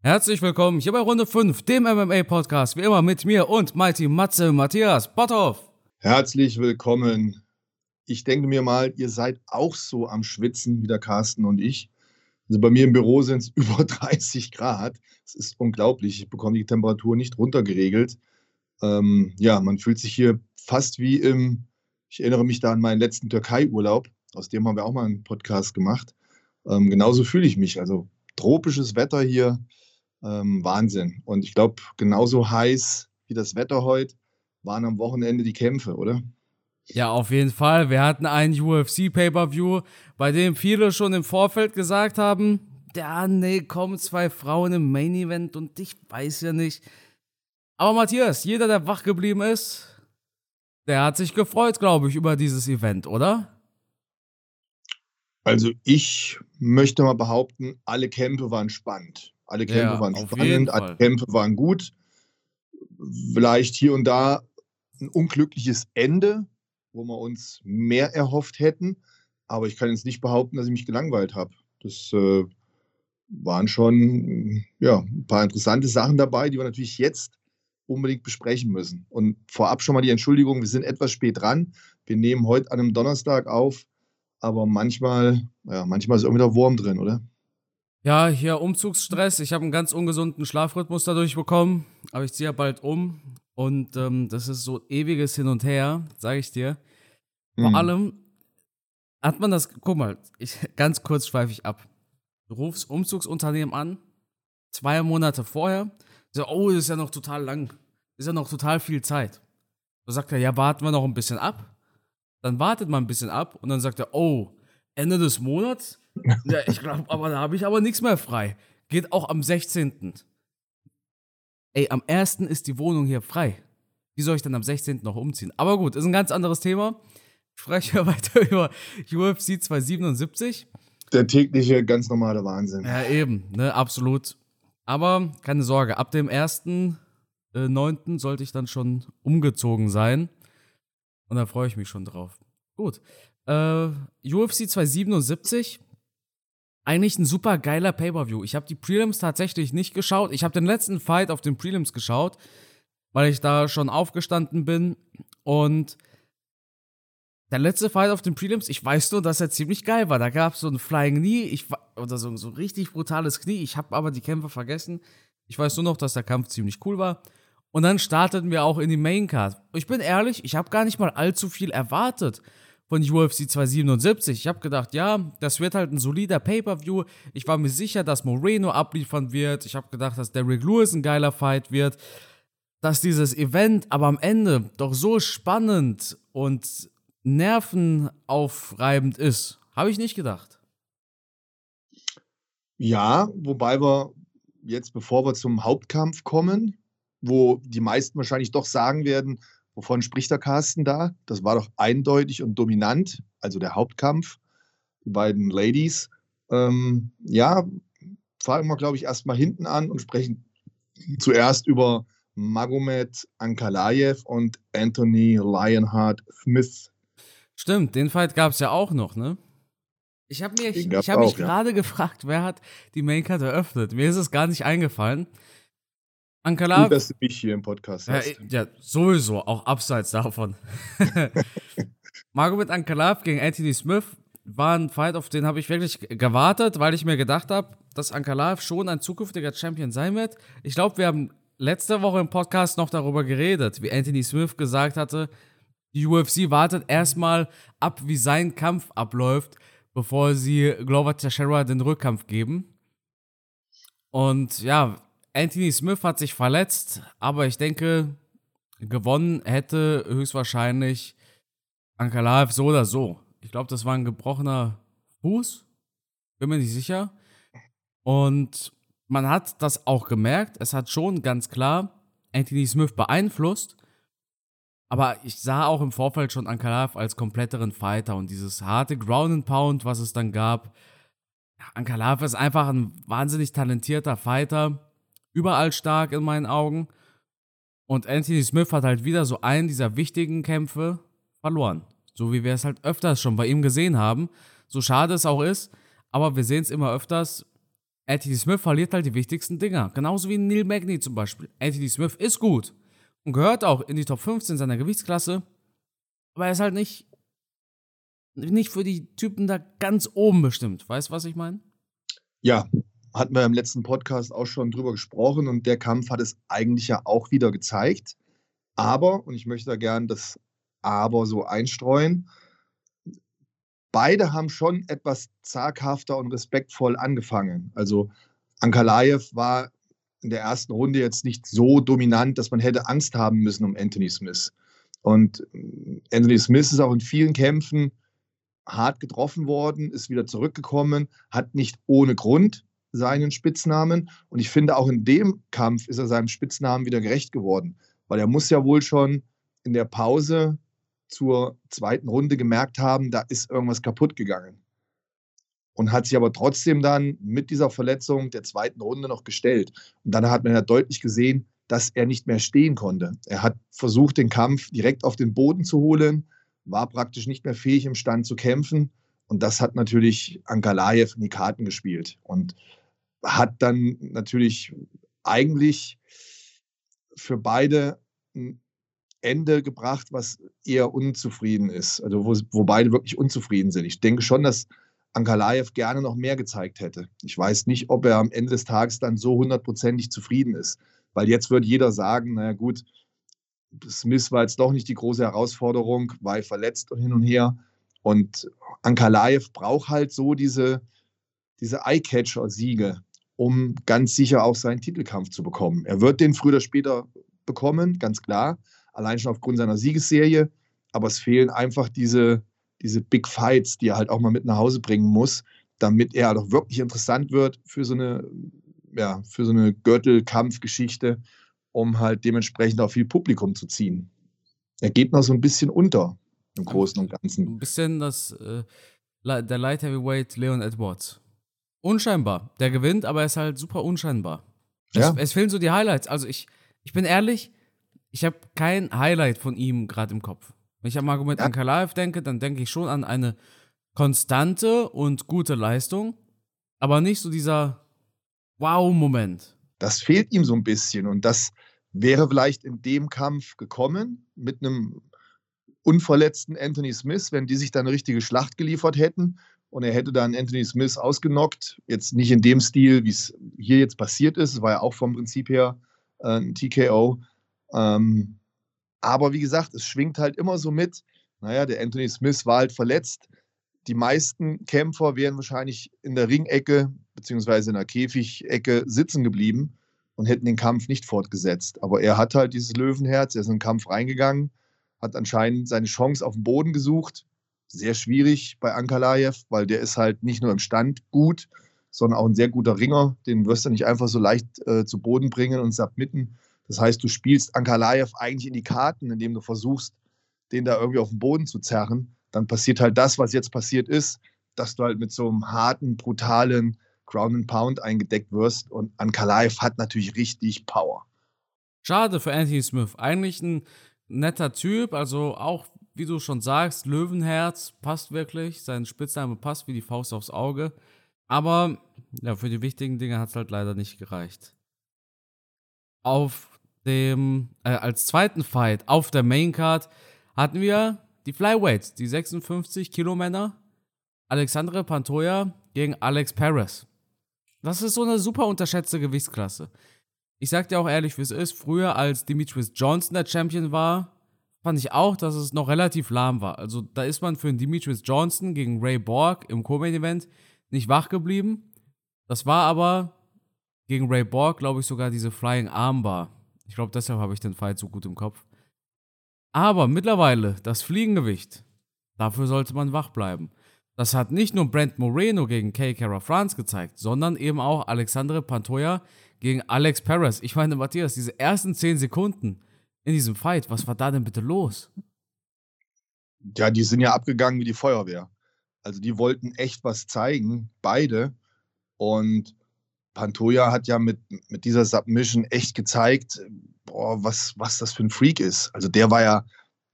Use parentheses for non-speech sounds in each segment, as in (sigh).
Herzlich willkommen hier bei Runde 5, dem MMA-Podcast, wie immer mit mir und Mighty Matze Matthias Botthoff. Herzlich willkommen. Ich denke mir mal, ihr seid auch so am Schwitzen wie der Carsten und ich. Also bei mir im Büro sind es (laughs) über 30 Grad. Es ist unglaublich. Ich bekomme die Temperatur nicht runtergeregelt. Ähm, ja, man fühlt sich hier fast wie im, ich erinnere mich da an meinen letzten Türkei-Urlaub. Aus dem haben wir auch mal einen Podcast gemacht. Ähm, genauso fühle ich mich. Also tropisches Wetter hier ähm, Wahnsinn. Und ich glaube, genauso heiß wie das Wetter heute waren am Wochenende die Kämpfe, oder? Ja, auf jeden Fall. Wir hatten einen UFC Pay-per-View, bei dem viele schon im Vorfeld gesagt haben, ja, nee, kommen zwei Frauen im Main Event und ich weiß ja nicht. Aber Matthias, jeder, der wach geblieben ist, der hat sich gefreut, glaube ich, über dieses Event, oder? Also ich möchte mal behaupten, alle Kämpfe waren spannend. Alle Kämpfe ja, waren spannend, alle Kämpfe waren gut. Vielleicht hier und da ein unglückliches Ende, wo wir uns mehr erhofft hätten. Aber ich kann jetzt nicht behaupten, dass ich mich gelangweilt habe. Das äh, waren schon ja, ein paar interessante Sachen dabei, die wir natürlich jetzt unbedingt besprechen müssen. Und vorab schon mal die Entschuldigung, wir sind etwas spät dran. Wir nehmen heute an einem Donnerstag auf, aber manchmal, ja, manchmal ist irgendwie der Wurm drin, oder? Ja, hier Umzugsstress. Ich habe einen ganz ungesunden Schlafrhythmus dadurch bekommen, aber ich ziehe ja bald um und ähm, das ist so ewiges Hin und Her, sage ich dir. Vor mhm. allem hat man das, guck mal, ich, ganz kurz schweife ich ab. Du rufst Umzugsunternehmen an, zwei Monate vorher, so, oh, das ist ja noch total lang, ist ja noch total viel Zeit. Da sagt er, ja, warten wir noch ein bisschen ab. Dann wartet man ein bisschen ab und dann sagt er, oh, Ende des Monats ja, ich glaube, aber da habe ich aber nichts mehr frei. Geht auch am 16. Ey, am 1. ist die Wohnung hier frei. Wie soll ich dann am 16. noch umziehen? Aber gut, ist ein ganz anderes Thema. Ich spreche (laughs) weiter über UFC 277. Der tägliche, ganz normale Wahnsinn. Ja, eben, ne, absolut. Aber keine Sorge, ab dem 1.9. Äh, sollte ich dann schon umgezogen sein. Und da freue ich mich schon drauf. Gut. Äh, UFC 277 eigentlich ein super geiler Pay-Per-View. Ich habe die Prelims tatsächlich nicht geschaut. Ich habe den letzten Fight auf den Prelims geschaut, weil ich da schon aufgestanden bin. Und der letzte Fight auf den Prelims, ich weiß nur, dass er ziemlich geil war. Da gab es so ein Flying Knee, ich, oder so, so ein richtig brutales Knie. Ich habe aber die Kämpfe vergessen. Ich weiß nur noch, dass der Kampf ziemlich cool war. Und dann starteten wir auch in die Main Card. Ich bin ehrlich, ich habe gar nicht mal allzu viel erwartet von UFC 277. Ich habe gedacht, ja, das wird halt ein solider Pay-per-View. Ich war mir sicher, dass Moreno abliefern wird. Ich habe gedacht, dass Derrick Lewis ein geiler Fight wird. Dass dieses Event aber am Ende doch so spannend und nervenaufreibend ist, habe ich nicht gedacht. Ja, wobei wir jetzt, bevor wir zum Hauptkampf kommen, wo die meisten wahrscheinlich doch sagen werden, Wovon spricht der Carsten da? Das war doch eindeutig und dominant, also der Hauptkampf, die beiden Ladies. Ähm, ja, fangen wir, glaube ich, erstmal hinten an und sprechen zuerst über Magomed Ankalaev und Anthony Lionheart Smith. Stimmt, den Fight gab es ja auch noch, ne? Ich habe hab mich gerade gefragt, wer hat die Maincard eröffnet. Mir ist es gar nicht eingefallen. Ankalaev. Gut, dass du mich hier im Podcast hast. Ja, ja sowieso, auch abseits davon. (laughs) Margot Ankalaev gegen Anthony Smith war ein Fight, auf den habe ich wirklich gewartet, weil ich mir gedacht habe, dass Ankalaev schon ein zukünftiger Champion sein wird. Ich glaube, wir haben letzte Woche im Podcast noch darüber geredet, wie Anthony Smith gesagt hatte, die UFC wartet erstmal ab, wie sein Kampf abläuft, bevor sie Glover Teixeira den Rückkampf geben. Und ja, Anthony Smith hat sich verletzt, aber ich denke, gewonnen hätte höchstwahrscheinlich Ankalaev so oder so. Ich glaube, das war ein gebrochener Fuß. Bin mir nicht sicher. Und man hat das auch gemerkt. Es hat schon ganz klar Anthony Smith beeinflusst. Aber ich sah auch im Vorfeld schon Ankalaev als kompletteren Fighter und dieses harte Ground and Pound, was es dann gab. Ankalaev ist einfach ein wahnsinnig talentierter Fighter überall stark in meinen Augen. Und Anthony Smith hat halt wieder so einen dieser wichtigen Kämpfe verloren. So wie wir es halt öfters schon bei ihm gesehen haben. So schade es auch ist, aber wir sehen es immer öfters. Anthony Smith verliert halt die wichtigsten Dinger. Genauso wie Neil Magny zum Beispiel. Anthony Smith ist gut und gehört auch in die Top 15 seiner Gewichtsklasse. Aber er ist halt nicht, nicht für die Typen da ganz oben bestimmt. Weißt du, was ich meine? Ja, hatten wir im letzten Podcast auch schon drüber gesprochen und der Kampf hat es eigentlich ja auch wieder gezeigt. Aber, und ich möchte da gern das Aber so einstreuen, beide haben schon etwas zaghafter und respektvoll angefangen. Also Ankalaev war in der ersten Runde jetzt nicht so dominant, dass man hätte Angst haben müssen um Anthony Smith. Und äh, Anthony Smith ist auch in vielen Kämpfen hart getroffen worden, ist wieder zurückgekommen, hat nicht ohne Grund seinen Spitznamen. Und ich finde, auch in dem Kampf ist er seinem Spitznamen wieder gerecht geworden, weil er muss ja wohl schon in der Pause zur zweiten Runde gemerkt haben, da ist irgendwas kaputt gegangen. Und hat sich aber trotzdem dann mit dieser Verletzung der zweiten Runde noch gestellt. Und dann hat man ja deutlich gesehen, dass er nicht mehr stehen konnte. Er hat versucht, den Kampf direkt auf den Boden zu holen, war praktisch nicht mehr fähig, im Stand zu kämpfen. Und das hat natürlich Ankalaev in die Karten gespielt und hat dann natürlich eigentlich für beide ein Ende gebracht, was eher unzufrieden ist, also wo, wo beide wirklich unzufrieden sind. Ich denke schon, dass Ankalaev gerne noch mehr gezeigt hätte. Ich weiß nicht, ob er am Ende des Tages dann so hundertprozentig zufrieden ist, weil jetzt wird jeder sagen, naja gut, Smith war jetzt doch nicht die große Herausforderung, war verletzt und hin und her. Und Ankalaev braucht halt so diese, diese Eye-Catcher-Siege, um ganz sicher auch seinen Titelkampf zu bekommen. Er wird den früher oder später bekommen, ganz klar allein schon aufgrund seiner Siegesserie. Aber es fehlen einfach diese, diese Big Fights, die er halt auch mal mit nach Hause bringen muss, damit er doch wirklich interessant wird für so eine, ja, für so eine Gürtelkampfgeschichte, um halt dementsprechend auch viel Publikum zu ziehen. Er geht noch so ein bisschen unter im Großen und Ganzen. Ein bisschen das, äh, der Light Heavyweight Leon Edwards. Unscheinbar. Der gewinnt, aber er ist halt super unscheinbar. Ja. Es, es fehlen so die Highlights. Also ich, ich bin ehrlich, ich habe kein Highlight von ihm gerade im Kopf. Wenn ich am Argument ja. an Kalaev denke, dann denke ich schon an eine konstante und gute Leistung, aber nicht so dieser Wow-Moment. Das fehlt ihm so ein bisschen und das wäre vielleicht in dem Kampf gekommen mit einem unverletzten Anthony Smith, wenn die sich da eine richtige Schlacht geliefert hätten und er hätte dann Anthony Smith ausgenockt. Jetzt nicht in dem Stil, wie es hier jetzt passiert ist. Es war ja auch vom Prinzip her äh, ein TKO. Ähm, aber wie gesagt, es schwingt halt immer so mit. Naja, der Anthony Smith war halt verletzt. Die meisten Kämpfer wären wahrscheinlich in der Ringecke beziehungsweise in der Käfigecke sitzen geblieben und hätten den Kampf nicht fortgesetzt. Aber er hat halt dieses Löwenherz, er ist in den Kampf reingegangen, hat anscheinend seine Chance auf dem Boden gesucht. Sehr schwierig bei Ankalaev, weil der ist halt nicht nur im Stand gut, sondern auch ein sehr guter Ringer. Den wirst du nicht einfach so leicht äh, zu Boden bringen und submitten. Das heißt, du spielst Ankalaev eigentlich in die Karten, indem du versuchst, den da irgendwie auf den Boden zu zerren. Dann passiert halt das, was jetzt passiert ist, dass du halt mit so einem harten, brutalen Ground and Pound eingedeckt wirst. Und Ankalaev hat natürlich richtig Power. Schade für Anthony Smith. Eigentlich ein netter Typ, also auch, wie du schon sagst, Löwenherz passt wirklich. Sein Spitzname passt wie die Faust aufs Auge. Aber ja, für die wichtigen Dinge hat es halt leider nicht gereicht. Auf dem, äh, als zweiten Fight auf der Main Card hatten wir die Flyweights, die 56 Kilo Alexandre Pantoja gegen Alex Perez. Das ist so eine super unterschätzte Gewichtsklasse. Ich sag dir auch ehrlich, wie es ist, früher als Demetrius Johnson der Champion war, fand ich auch, dass es noch relativ lahm war. Also da ist man für einen Demetrius Johnson gegen Ray Borg im Co-Main-Event nicht wach geblieben. Das war aber gegen Ray Borg, glaube ich, sogar diese Flying Armbar. Ich glaube, deshalb habe ich den Fight so gut im Kopf. Aber mittlerweile, das Fliegengewicht, dafür sollte man wach bleiben. Das hat nicht nur Brent Moreno gegen Kay Kara France gezeigt, sondern eben auch Alexandre Pantoja gegen Alex Perez. Ich meine, Matthias, diese ersten 10 Sekunden in diesem Fight, was war da denn bitte los? Ja, die sind ja abgegangen wie die Feuerwehr. Also die wollten echt was zeigen, beide. Und Pantoja hat ja mit, mit dieser Submission echt gezeigt, boah, was, was das für ein Freak ist. Also der war ja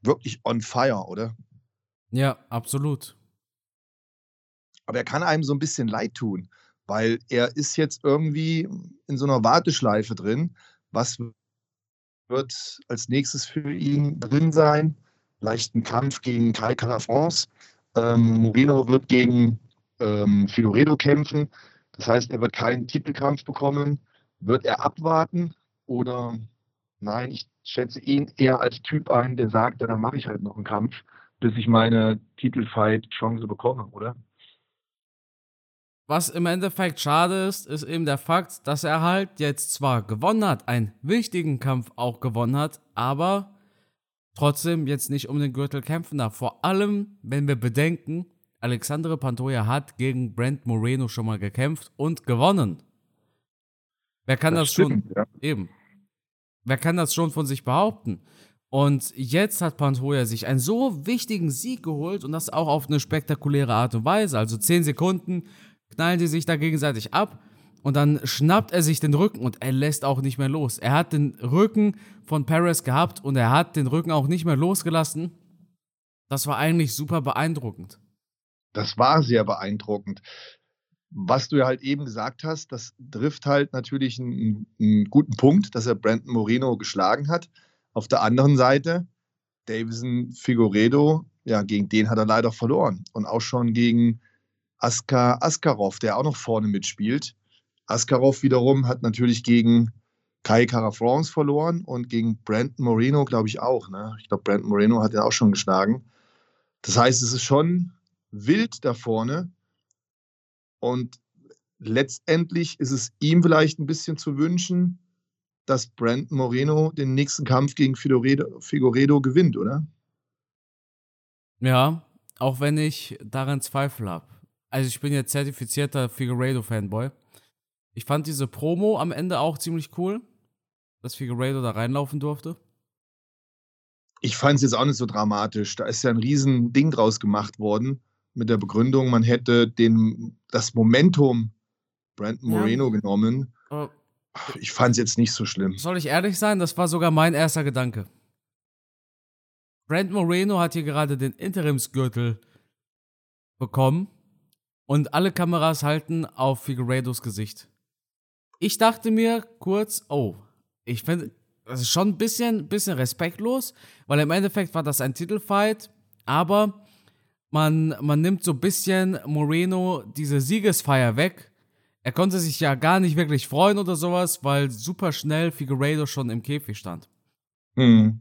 wirklich on fire, oder? Ja, absolut. Aber er kann einem so ein bisschen leid tun, weil er ist jetzt irgendwie in so einer Warteschleife drin. Was wird als nächstes für ihn drin sein? Vielleicht ein Kampf gegen Kai Carafrance. Ähm, Moreno wird gegen ähm, Figueredo kämpfen. Das heißt, er wird keinen Titelkampf bekommen. Wird er abwarten oder nein, ich schätze ihn eher als Typ ein, der sagt, dann mache ich halt noch einen Kampf, bis ich meine Titelfight-Chance bekomme, oder? Was im Endeffekt schade ist, ist eben der Fakt, dass er halt jetzt zwar gewonnen hat, einen wichtigen Kampf auch gewonnen hat, aber trotzdem jetzt nicht um den Gürtel kämpfen darf. Vor allem, wenn wir bedenken, Alexandre Pantoja hat gegen Brent Moreno schon mal gekämpft und gewonnen. Wer kann das, das stimmt, schon ja. eben? Wer kann das schon von sich behaupten? Und jetzt hat Pantoja sich einen so wichtigen Sieg geholt und das auch auf eine spektakuläre Art und Weise. Also 10 Sekunden knallen die sich da gegenseitig ab und dann schnappt er sich den Rücken und er lässt auch nicht mehr los. Er hat den Rücken von Perez gehabt und er hat den Rücken auch nicht mehr losgelassen. Das war eigentlich super beeindruckend. Das war sehr beeindruckend. Was du ja halt eben gesagt hast, das trifft halt natürlich einen, einen guten Punkt, dass er Brandon Moreno geschlagen hat. Auf der anderen Seite, Davison Figueredo, ja, gegen den hat er leider verloren. Und auch schon gegen Askar Askarov, der auch noch vorne mitspielt. Askarov wiederum hat natürlich gegen Kai Carafrance verloren und gegen Brandon Moreno, glaube ich, auch. Ne? Ich glaube, Brandon Moreno hat ihn auch schon geschlagen. Das heißt, es ist schon wild da vorne. Und letztendlich ist es ihm vielleicht ein bisschen zu wünschen, dass Brandon Moreno den nächsten Kampf gegen Figueredo, Figueredo gewinnt, oder? Ja, auch wenn ich daran Zweifel habe. Also ich bin jetzt zertifizierter Figueredo-Fanboy. Ich fand diese Promo am Ende auch ziemlich cool, dass Figueredo da reinlaufen durfte. Ich fand es jetzt auch nicht so dramatisch. Da ist ja ein riesen Ding draus gemacht worden mit der Begründung, man hätte den, das Momentum Brandon Moreno ja. genommen. Oh. Ich fand es jetzt nicht so schlimm. Soll ich ehrlich sein? Das war sogar mein erster Gedanke. Brandon Moreno hat hier gerade den Interimsgürtel bekommen und alle Kameras halten auf Figueredos Gesicht. Ich dachte mir kurz, oh, ich finde, das ist schon ein bisschen, bisschen respektlos, weil im Endeffekt war das ein Titelfight, aber man, man nimmt so ein bisschen Moreno diese Siegesfeier weg. Er konnte sich ja gar nicht wirklich freuen oder sowas, weil super schnell Figueredo schon im Käfig stand. Mhm.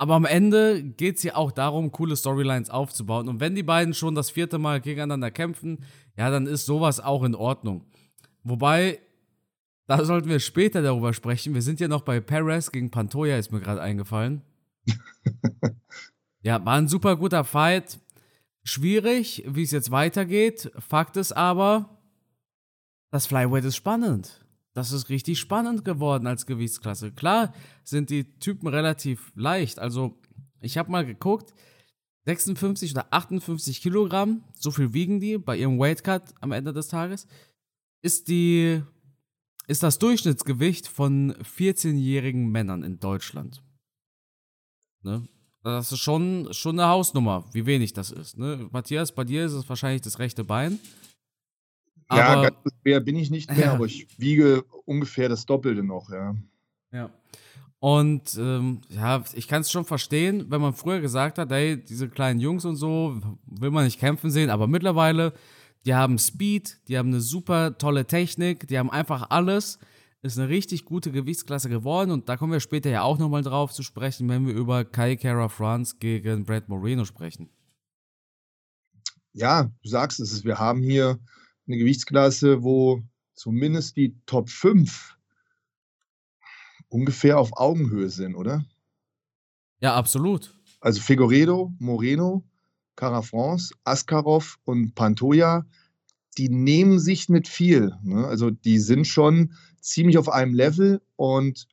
Aber am Ende geht es ja auch darum, coole Storylines aufzubauen. Und wenn die beiden schon das vierte Mal gegeneinander kämpfen, ja, dann ist sowas auch in Ordnung. Wobei, da sollten wir später darüber sprechen. Wir sind ja noch bei Perez gegen Pantoja, ist mir gerade eingefallen. (laughs) ja, war ein super guter Fight. Schwierig, wie es jetzt weitergeht. Fakt ist aber, das Flyweight ist spannend das ist richtig spannend geworden als Gewichtsklasse. Klar sind die Typen relativ leicht. Also, ich habe mal geguckt, 56 oder 58 Kilogramm, so viel wiegen die bei ihrem Weightcut am Ende des Tages, ist die ist das Durchschnittsgewicht von 14-jährigen Männern in Deutschland. Ne? Das ist schon, schon eine Hausnummer, wie wenig das ist. Ne? Matthias, bei dir ist es wahrscheinlich das rechte Bein. Ja, ganz schwer bin ich nicht mehr, ja. aber ich wiege ungefähr das Doppelte noch, ja. Ja. Und ähm, ja, ich kann es schon verstehen, wenn man früher gesagt hat, ey, diese kleinen Jungs und so will man nicht kämpfen sehen, aber mittlerweile, die haben Speed, die haben eine super tolle Technik, die haben einfach alles. Ist eine richtig gute Gewichtsklasse geworden und da kommen wir später ja auch nochmal drauf zu sprechen, wenn wir über Kai Kara France gegen Brad Moreno sprechen. Ja, du sagst es, wir haben hier eine Gewichtsklasse, wo zumindest die Top 5 ungefähr auf Augenhöhe sind, oder? Ja, absolut. Also Figueredo, Moreno, Carafrance, Askarov und Pantoja, die nehmen sich nicht viel. Ne? Also die sind schon ziemlich auf einem Level und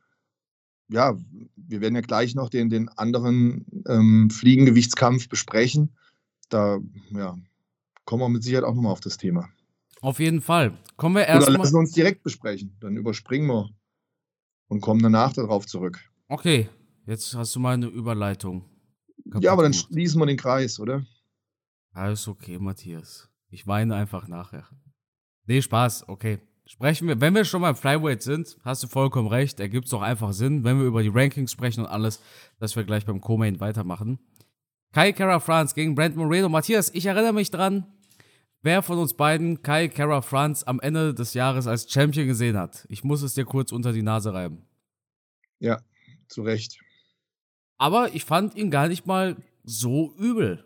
ja, wir werden ja gleich noch den, den anderen ähm, Fliegengewichtskampf besprechen. Da ja, kommen wir mit Sicherheit auch nochmal auf das Thema. Auf jeden Fall. Kommen wir erst Oder lassen wir uns direkt besprechen. Dann überspringen wir und kommen danach darauf zurück. Okay, jetzt hast du mal eine Überleitung. Ja, aber dann schließen wir den Kreis, oder? Alles okay, Matthias. Ich weine einfach nachher. Nee, Spaß, okay. Sprechen wir, wenn wir schon mal Flyweight sind, hast du vollkommen recht, ergibt es doch einfach Sinn, wenn wir über die Rankings sprechen und alles, dass wir gleich beim Co-Main weitermachen. Kai Kara France gegen Brent Moreno. Matthias, ich erinnere mich dran, wer von uns beiden Kai Kara France am Ende des Jahres als Champion gesehen hat. Ich muss es dir kurz unter die Nase reiben. Ja, zu Recht. Aber ich fand ihn gar nicht mal so übel.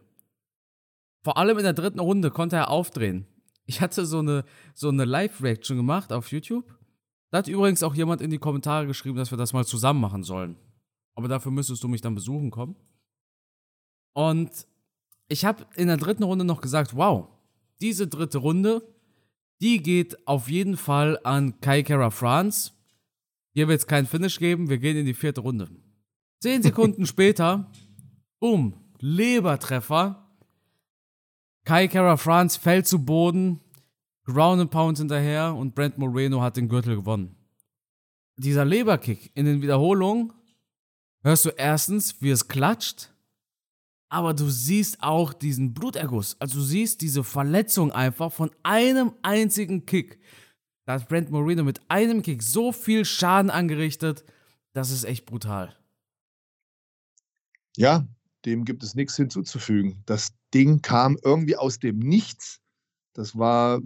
Vor allem in der dritten Runde konnte er aufdrehen. Ich hatte so eine, so eine Live-Reaction gemacht auf YouTube. Da hat übrigens auch jemand in die Kommentare geschrieben, dass wir das mal zusammen machen sollen. Aber dafür müsstest du mich dann besuchen kommen. Und ich habe in der dritten Runde noch gesagt, wow, diese dritte Runde, die geht auf jeden Fall an Kai Kara France. Hier wird es keinen Finish geben, wir gehen in die vierte Runde. Zehn (laughs) Sekunden später, boom, Lebertreffer. Kai Kara France fällt zu Boden, Ground and Pound hinterher und Brent Moreno hat den Gürtel gewonnen. Dieser Leberkick in den Wiederholungen hörst du erstens, wie es klatscht, aber du siehst auch diesen Bluterguss. Also du siehst diese Verletzung einfach von einem einzigen Kick. Da hat Brent Moreno mit einem Kick so viel Schaden angerichtet, das ist echt brutal. Ja, dem gibt es nichts hinzuzufügen. Das Ding kam irgendwie aus dem Nichts. Das war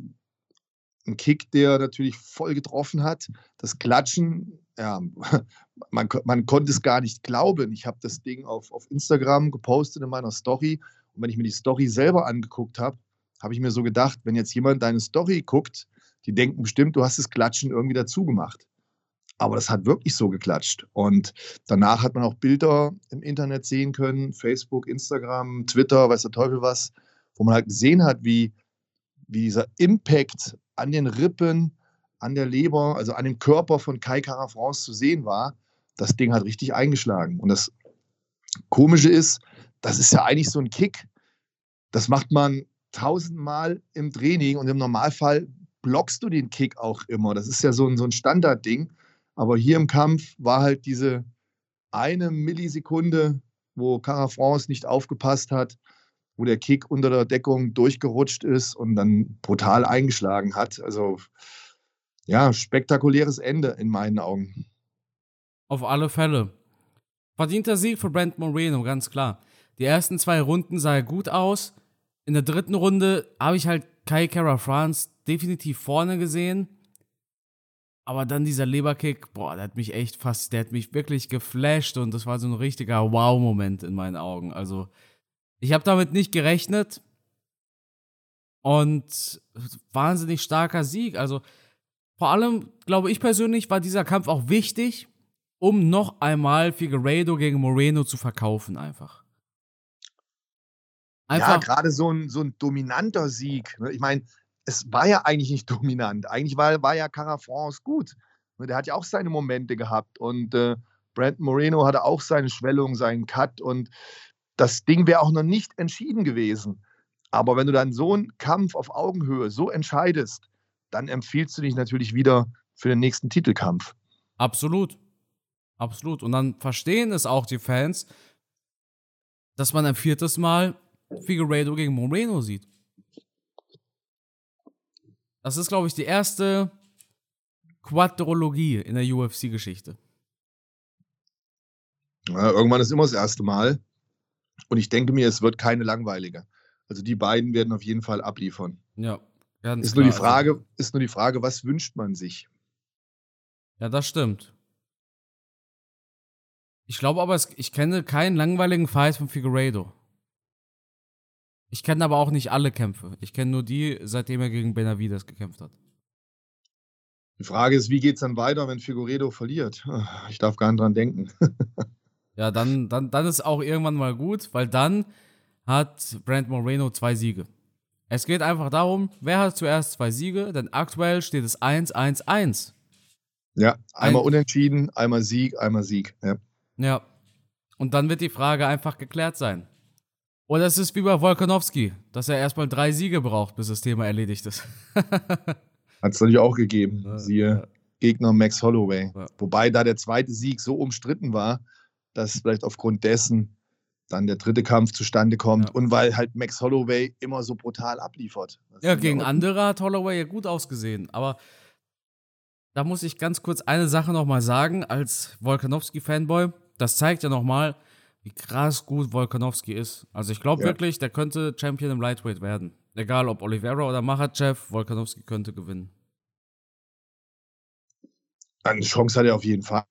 ein Kick, der natürlich voll getroffen hat. Das Klatschen, ja, (laughs) man, man konnte es gar nicht glauben. Ich habe das Ding auf, auf Instagram gepostet in meiner Story. Und wenn ich mir die Story selber angeguckt habe, habe ich mir so gedacht, wenn jetzt jemand deine Story guckt, die denken bestimmt, du hast das Klatschen irgendwie dazu gemacht. Aber das hat wirklich so geklatscht. Und danach hat man auch Bilder im Internet sehen können, Facebook, Instagram, Twitter, weiß der Teufel was, wo man halt gesehen hat, wie, wie dieser Impact an den Rippen, an der Leber, also an dem Körper von Kai Carafrance zu sehen war. Das Ding hat richtig eingeschlagen. Und das Komische ist, das ist ja eigentlich so ein Kick. Das macht man tausendmal im Training und im Normalfall blockst du den Kick auch immer. Das ist ja so ein, so ein Standardding. Aber hier im Kampf war halt diese eine Millisekunde, wo Cara France nicht aufgepasst hat, wo der Kick unter der Deckung durchgerutscht ist und dann brutal eingeschlagen hat. Also ja, spektakuläres Ende in meinen Augen. Auf alle Fälle. Verdienter Sieg für Brent Moreno, ganz klar. Die ersten zwei Runden sah er gut aus. In der dritten Runde habe ich halt Kai Kara France definitiv vorne gesehen. Aber dann dieser Leberkick, boah, der hat mich echt fast, der hat mich wirklich geflasht und das war so ein richtiger Wow-Moment in meinen Augen. Also, ich habe damit nicht gerechnet und wahnsinnig starker Sieg. Also, vor allem, glaube ich persönlich, war dieser Kampf auch wichtig, um noch einmal Figueiredo gegen Moreno zu verkaufen, einfach. einfach ja, gerade so ein, so ein dominanter Sieg. Ne? Ich meine, es war ja eigentlich nicht (laughs) dominant. Eigentlich war, war ja Carafrance gut. Ne, der hat ja auch seine Momente gehabt und äh, Brandon Moreno hatte auch seine Schwellung, seinen Cut und das Ding wäre auch noch nicht entschieden gewesen. Aber wenn du dann so einen Kampf auf Augenhöhe so entscheidest, dann empfiehlst du dich natürlich wieder für den nächsten Titelkampf. Absolut. Absolut. Und dann verstehen es auch die Fans, dass man ein viertes Mal Figueiredo gegen Moreno sieht. Das ist, glaube ich, die erste Quadrologie in der UFC-Geschichte. Ja, irgendwann ist immer das erste Mal. Und ich denke mir, es wird keine langweilige. Also die beiden werden auf jeden Fall abliefern. Ja, ganz ist. Nur die Frage, also, ist nur die Frage, was wünscht man sich? Ja, das stimmt. Ich glaube aber, ich kenne keinen langweiligen Fight von Figueiredo. Ich kenne aber auch nicht alle Kämpfe. Ich kenne nur die, seitdem er gegen Benavides gekämpft hat. Die Frage ist, wie geht es dann weiter, wenn Figueredo verliert? Ich darf gar nicht dran denken. (laughs) ja, dann, dann, dann ist auch irgendwann mal gut, weil dann hat Brent Moreno zwei Siege. Es geht einfach darum, wer hat zuerst zwei Siege, denn aktuell steht es 1-1-1. Ja, einmal Ein, unentschieden, einmal Sieg, einmal Sieg. Ja. ja. Und dann wird die Frage einfach geklärt sein. Oder es ist wie bei Volkanowski, dass er erstmal drei Siege braucht, bis das Thema erledigt ist. (laughs) Hat es natürlich auch gegeben. Ja, Siehe ja. Gegner Max Holloway. Ja. Wobei da der zweite Sieg so umstritten war, dass vielleicht aufgrund dessen dann der dritte Kampf zustande kommt ja. und weil halt Max Holloway immer so brutal abliefert. Das ja, gegen andere hat Holloway ja gut ausgesehen, aber da muss ich ganz kurz eine Sache nochmal sagen, als Volkanowski-Fanboy. Das zeigt ja nochmal, wie krass gut Volkanowski ist. Also ich glaube ja. wirklich, der könnte Champion im Lightweight werden. Egal ob Oliveira oder Machachev, Volkanowski könnte gewinnen. Eine Chance hat er auf jeden Fall.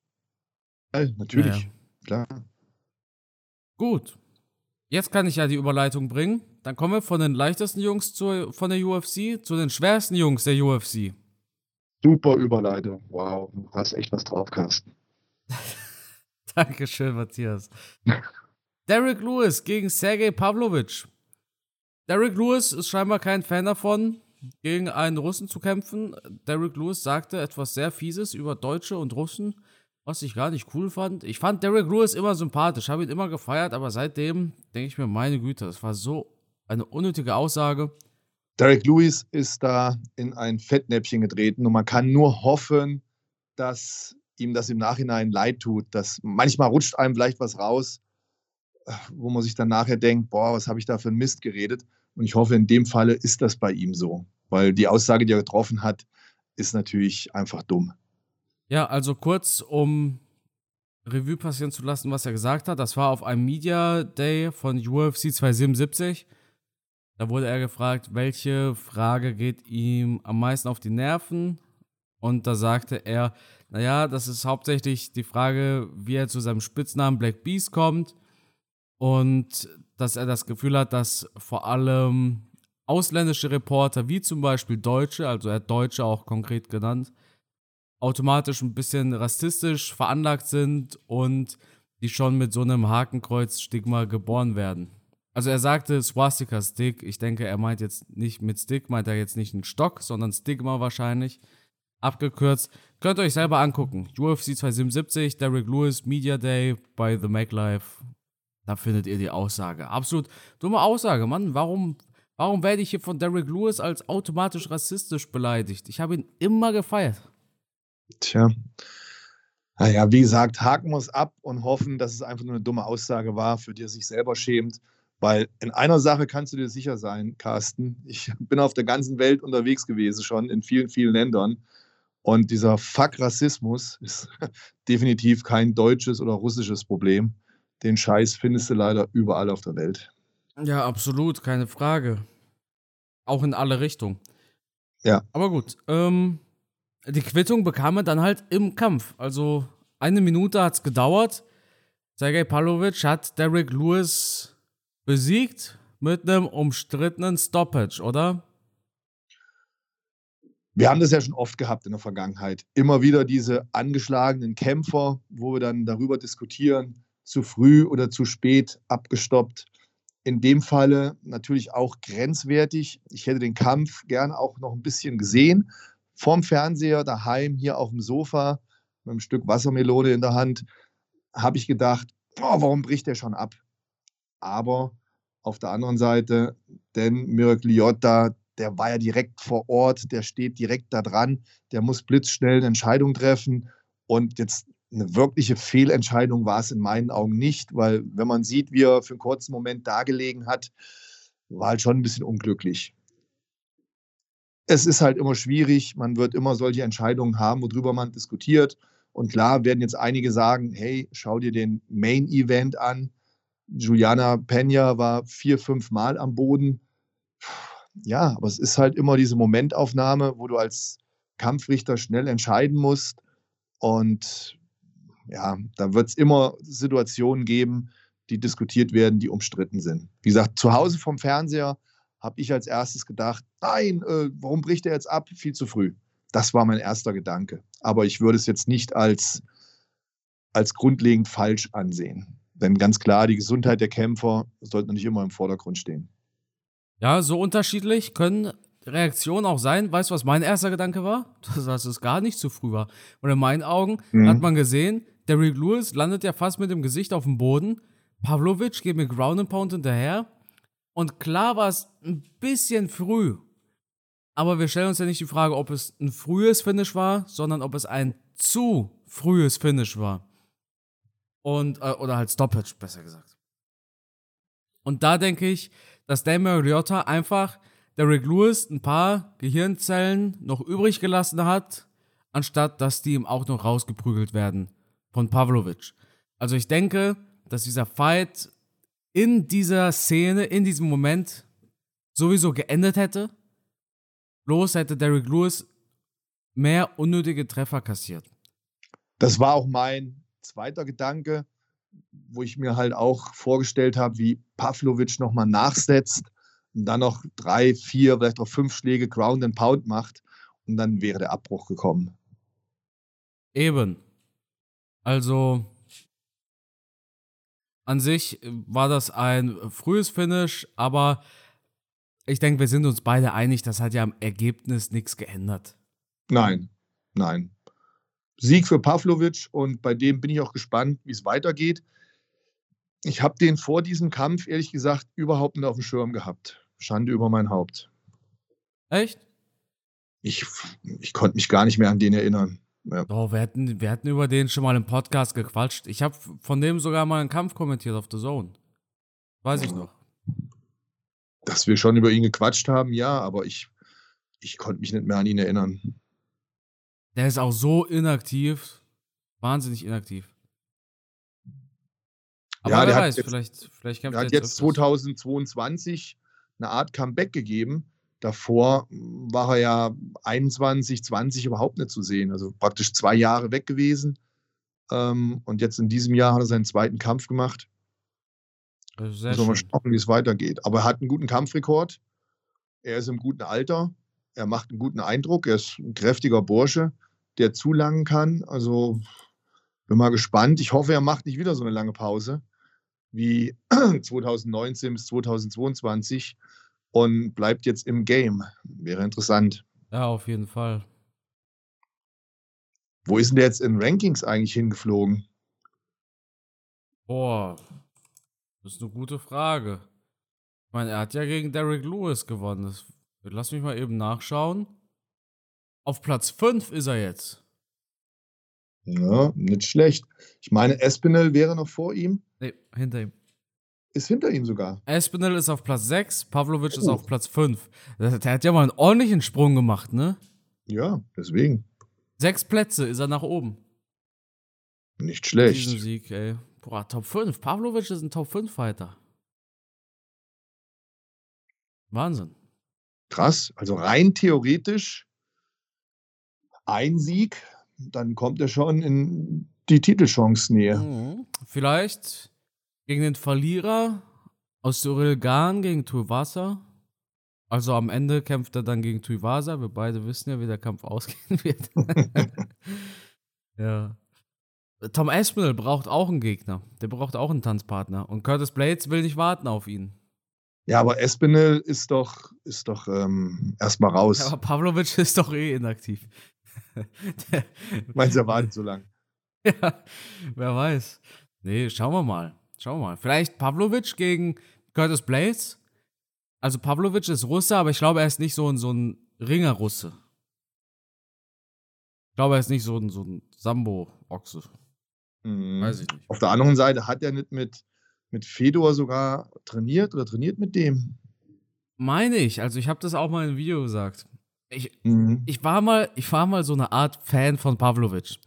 Natürlich, ja. klar. Gut. Jetzt kann ich ja die Überleitung bringen. Dann kommen wir von den leichtesten Jungs zu, von der UFC zu den schwersten Jungs der UFC. Super Überleitung. Wow, du hast echt was drauf, Carsten. (laughs) Dankeschön, Matthias. (laughs) Derek Lewis gegen Sergei Pavlovich. Derek Lewis ist scheinbar kein Fan davon, gegen einen Russen zu kämpfen. Derek Lewis sagte etwas sehr Fieses über Deutsche und Russen, was ich gar nicht cool fand. Ich fand Derek Lewis immer sympathisch, habe ihn immer gefeiert, aber seitdem denke ich mir, meine Güte, das war so eine unnötige Aussage. Derek Lewis ist da in ein Fettnäpfchen getreten und man kann nur hoffen, dass ihm das im Nachhinein leid tut. Dass manchmal rutscht einem vielleicht was raus, wo man sich dann nachher denkt, boah, was habe ich da für einen Mist geredet? Und ich hoffe, in dem Falle ist das bei ihm so, weil die Aussage, die er getroffen hat, ist natürlich einfach dumm. Ja, also kurz, um Revue passieren zu lassen, was er gesagt hat. Das war auf einem Media Day von UFC 277. Da wurde er gefragt, welche Frage geht ihm am meisten auf die Nerven? Und da sagte er, naja, das ist hauptsächlich die Frage, wie er zu seinem Spitznamen Black Beast kommt. Und dass er das Gefühl hat, dass vor allem ausländische Reporter, wie zum Beispiel Deutsche, also er hat Deutsche auch konkret genannt, automatisch ein bisschen rassistisch veranlagt sind und die schon mit so einem Hakenkreuz-Stigma geboren werden. Also er sagte Swastika Stick. Ich denke, er meint jetzt nicht mit Stick, meint er jetzt nicht einen Stock, sondern Stigma wahrscheinlich. Abgekürzt. Könnt ihr euch selber angucken. UFC 277, Derek Lewis, Media Day bei The Make Life. Da findet ihr die Aussage. Absolut dumme Aussage, Mann. Warum, warum werde ich hier von Derek Lewis als automatisch rassistisch beleidigt? Ich habe ihn immer gefeiert. Tja. Naja, wie gesagt, haken wir es ab und hoffen, dass es einfach nur eine dumme Aussage war, für die er sich selber schämt. Weil in einer Sache kannst du dir sicher sein, Carsten. Ich (laughs) bin auf der ganzen Welt unterwegs gewesen, schon in vielen, vielen Ländern. Und dieser Fuck-Rassismus ist (laughs) definitiv kein deutsches oder russisches Problem. Den Scheiß findest du leider überall auf der Welt. Ja, absolut, keine Frage. Auch in alle Richtungen. Ja. Aber gut, ähm, die Quittung bekam er dann halt im Kampf. Also eine Minute hat es gedauert. Sergei Pavlovich hat Derek Lewis besiegt mit einem umstrittenen Stoppage, oder? Wir haben das ja schon oft gehabt in der Vergangenheit. Immer wieder diese angeschlagenen Kämpfer, wo wir dann darüber diskutieren, zu früh oder zu spät abgestoppt. In dem Falle natürlich auch grenzwertig. Ich hätte den Kampf gerne auch noch ein bisschen gesehen. Vorm Fernseher, daheim, hier auf dem Sofa, mit einem Stück Wassermelone in der Hand, habe ich gedacht, oh, warum bricht der schon ab? Aber auf der anderen Seite, denn Mirek Liotta, der war ja direkt vor Ort, der steht direkt da dran, der muss blitzschnell eine Entscheidung treffen. Und jetzt eine wirkliche Fehlentscheidung war es in meinen Augen nicht, weil wenn man sieht, wie er für einen kurzen Moment dagelegen hat, war halt schon ein bisschen unglücklich. Es ist halt immer schwierig, man wird immer solche Entscheidungen haben, worüber man diskutiert. Und klar werden jetzt einige sagen, hey, schau dir den Main Event an. Juliana Pena war vier, fünf Mal am Boden. Ja, aber es ist halt immer diese Momentaufnahme, wo du als Kampfrichter schnell entscheiden musst. Und ja, da wird es immer Situationen geben, die diskutiert werden, die umstritten sind. Wie gesagt, zu Hause vom Fernseher habe ich als erstes gedacht, nein, äh, warum bricht er jetzt ab? Viel zu früh. Das war mein erster Gedanke. Aber ich würde es jetzt nicht als, als grundlegend falsch ansehen. Denn ganz klar, die Gesundheit der Kämpfer sollte nicht immer im Vordergrund stehen. Ja, so unterschiedlich können Reaktionen auch sein. Weißt du, was mein erster Gedanke war? (laughs) Dass es gar nicht zu früh war. Und in meinen Augen mhm. hat man gesehen, Derrick Lewis landet ja fast mit dem Gesicht auf dem Boden. Pavlovic geht mit Ground and Pound hinterher. Und klar war es ein bisschen früh. Aber wir stellen uns ja nicht die Frage, ob es ein frühes Finish war, sondern ob es ein zu frühes Finish war. Und, äh, oder halt Stoppage, besser gesagt. Und da denke ich, dass Dan Mariotta einfach Derek Lewis ein paar Gehirnzellen noch übrig gelassen hat, anstatt dass die ihm auch noch rausgeprügelt werden von Pavlovic. Also ich denke, dass dieser Fight in dieser Szene, in diesem Moment sowieso geendet hätte. Bloß hätte Derek Lewis mehr unnötige Treffer kassiert. Das war auch mein zweiter Gedanke, wo ich mir halt auch vorgestellt habe, wie Pavlovic nochmal nachsetzt und dann noch drei, vier, vielleicht auch fünf Schläge Ground and Pound macht und dann wäre der Abbruch gekommen. Eben. Also, an sich war das ein frühes Finish, aber ich denke, wir sind uns beide einig, das hat ja am Ergebnis nichts geändert. Nein, nein. Sieg für Pavlovic und bei dem bin ich auch gespannt, wie es weitergeht. Ich habe den vor diesem Kampf, ehrlich gesagt, überhaupt nicht auf dem Schirm gehabt. Schande über mein Haupt. Echt? Ich, ich konnte mich gar nicht mehr an den erinnern. Ja. Doch, wir hatten, wir hatten über den schon mal im Podcast gequatscht. Ich habe von dem sogar mal einen Kampf kommentiert auf The Zone. Weiß ich noch. Dass wir schon über ihn gequatscht haben, ja, aber ich, ich konnte mich nicht mehr an ihn erinnern. Der ist auch so inaktiv. Wahnsinnig inaktiv. Aber ja, wer weiß, jetzt, vielleicht, vielleicht kämpft er hat jetzt, jetzt 2022 eine Art Comeback gegeben Davor war er ja 21, 20 überhaupt nicht zu sehen. Also praktisch zwei Jahre weg gewesen. Ähm, und jetzt in diesem Jahr hat er seinen zweiten Kampf gemacht. Sehr Müssen wir mal schauen, wie es weitergeht. Aber er hat einen guten Kampfrekord. Er ist im guten Alter. Er macht einen guten Eindruck. Er ist ein kräftiger Bursche, der zulangen kann. Also bin mal gespannt. Ich hoffe, er macht nicht wieder so eine lange Pause wie (clears throat) 2019 bis 2022 und bleibt jetzt im Game. Wäre interessant. Ja, auf jeden Fall. Wo ist denn der jetzt in Rankings eigentlich hingeflogen? Boah, das ist eine gute Frage. Ich meine, er hat ja gegen Derek Lewis gewonnen. Das, lass mich mal eben nachschauen. Auf Platz 5 ist er jetzt. Ja, nicht schlecht. Ich meine, Espinel wäre noch vor ihm. Nee, hinter ihm ist hinter ihm sogar. Espinel ist auf Platz 6, Pavlovic oh. ist auf Platz 5. Der hat ja mal einen ordentlichen Sprung gemacht, ne? Ja, deswegen. Sechs Plätze ist er nach oben. Nicht schlecht. Diesen Sieg, ey. Boah, Top 5. Pavlovic ist ein Top 5 Fighter. Wahnsinn. Krass. Also rein theoretisch ein Sieg, dann kommt er schon in die Titelchance näher. Mhm. Vielleicht gegen den Verlierer aus Cyril Gahn gegen Tuivasa. Also am Ende kämpft er dann gegen Tuivasa. Wir beide wissen ja, wie der Kampf (laughs) ausgehen wird. ja. Tom Aspinall braucht auch einen Gegner. Der braucht auch einen Tanzpartner. Und Curtis Blades will nicht warten auf ihn. Ja, aber Espinel ist doch, ist doch ähm, erstmal raus. Ja, aber Pavlovic ist doch eh inaktiv. (laughs) Meinst du, er wartet so lang? Ja, wer weiß. Nee, schauen wir mal. Schauen wir mal. Vielleicht Pavlovic gegen Curtis Blaze. Also Pavlovic ist Russe, aber ich glaube, er ist nicht so ein, so ein Ringer-Russe. Ich glaube, er ist nicht so ein, so ein Sambo-Ochse. Mhm. Weiß ich nicht. Auf der anderen Seite hat er nicht mit, mit Fedor sogar trainiert oder trainiert mit dem? Meine ich. Also ich habe das auch mal im Video gesagt. Ich, mhm. ich, war mal, ich war mal so eine Art Fan von Pavlovic.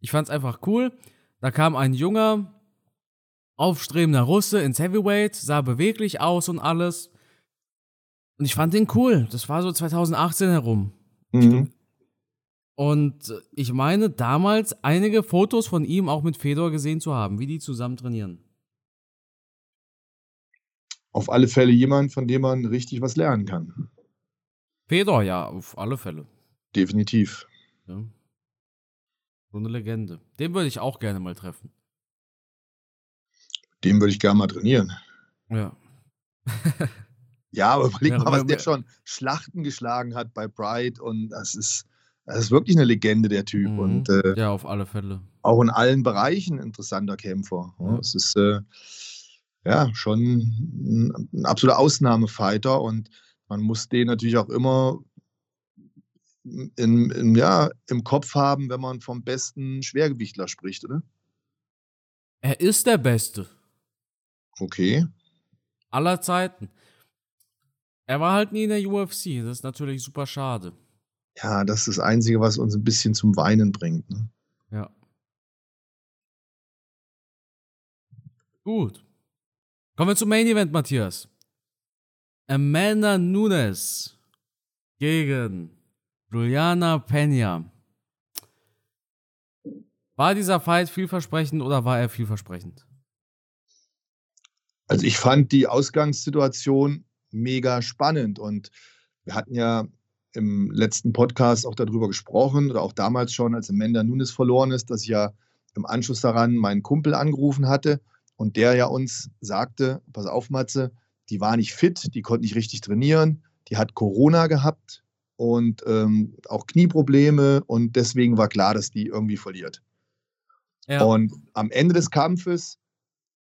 Ich fand es einfach cool. Da kam ein junger, aufstrebender Russe ins Heavyweight, sah beweglich aus und alles. Und ich fand den cool. Das war so 2018 herum. Mhm. Und ich meine, damals einige Fotos von ihm auch mit Fedor gesehen zu haben, wie die zusammen trainieren. Auf alle Fälle jemand, von dem man richtig was lernen kann. Fedor, ja, auf alle Fälle. Definitiv. Ja. So eine Legende. Den würde ich auch gerne mal treffen. Dem würde ich gerne mal trainieren. Ja. (laughs) ja, aber überleg ja, mal, was der schon Schlachten geschlagen hat bei Pride und das ist, das ist wirklich eine Legende, der Typ. Mhm. Und, äh, ja, auf alle Fälle. Auch in allen Bereichen interessanter Kämpfer. Ja. Es ist äh, ja schon ein, ein absoluter Ausnahmefighter und man muss den natürlich auch immer in, in, ja, im Kopf haben, wenn man vom besten Schwergewichtler spricht, oder? Er ist der Beste. Okay. aller Zeiten. Er war halt nie in der UFC. Das ist natürlich super schade. Ja, das ist das Einzige, was uns ein bisschen zum Weinen bringt. Ne? Ja. Gut. Kommen wir zum Main Event, Matthias. Amanda Nunes gegen Juliana Pena. War dieser Fight vielversprechend oder war er vielversprechend? Also ich fand die Ausgangssituation mega spannend und wir hatten ja im letzten Podcast auch darüber gesprochen oder auch damals schon, als Amanda Nunes verloren ist, dass ich ja im Anschluss daran meinen Kumpel angerufen hatte und der ja uns sagte, pass auf Matze, die war nicht fit, die konnte nicht richtig trainieren, die hat Corona gehabt und ähm, auch Knieprobleme und deswegen war klar, dass die irgendwie verliert. Ja. Und am Ende des Kampfes